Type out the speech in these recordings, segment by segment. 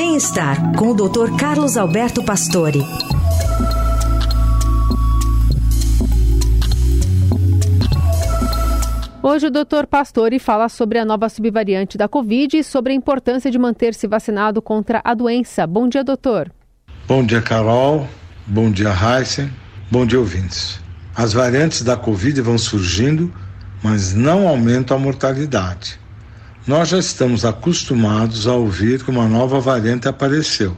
Bem-estar com o Dr. Carlos Alberto Pastore. Hoje o Dr. Pastore fala sobre a nova subvariante da Covid e sobre a importância de manter-se vacinado contra a doença. Bom dia, doutor. Bom dia, Carol. Bom dia, Heisen. Bom dia, ouvintes. As variantes da Covid vão surgindo, mas não aumentam a mortalidade. Nós já estamos acostumados a ouvir que uma nova variante apareceu.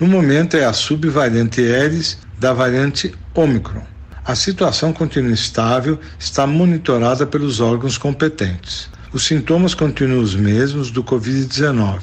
No momento é a subvariante Eris da variante Omicron. A situação continua estável, está monitorada pelos órgãos competentes. Os sintomas continuam os mesmos do Covid-19: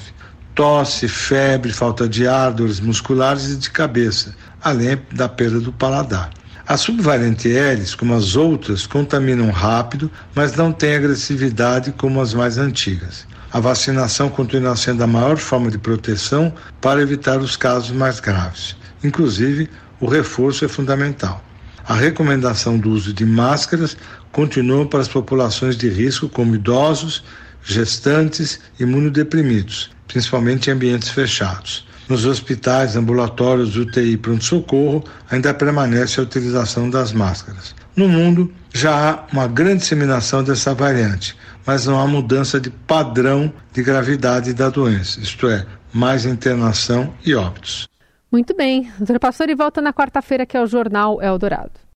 tosse, febre, falta de ar, dores musculares e de cabeça, além da perda do paladar. A subvariante Eris, como as outras, contaminam rápido, mas não tem agressividade como as mais antigas. A vacinação continua sendo a maior forma de proteção para evitar os casos mais graves. Inclusive, o reforço é fundamental. A recomendação do uso de máscaras continua para as populações de risco, como idosos, gestantes imunodeprimidos, principalmente em ambientes fechados. Nos hospitais, ambulatórios, UTI e pronto-socorro, ainda permanece a utilização das máscaras. No mundo, já há uma grande disseminação dessa variante, mas não há mudança de padrão de gravidade da doença, isto é, mais internação e óbitos. Muito bem. Doutor Pastor, e volta na quarta-feira, que é o Jornal Eldorado.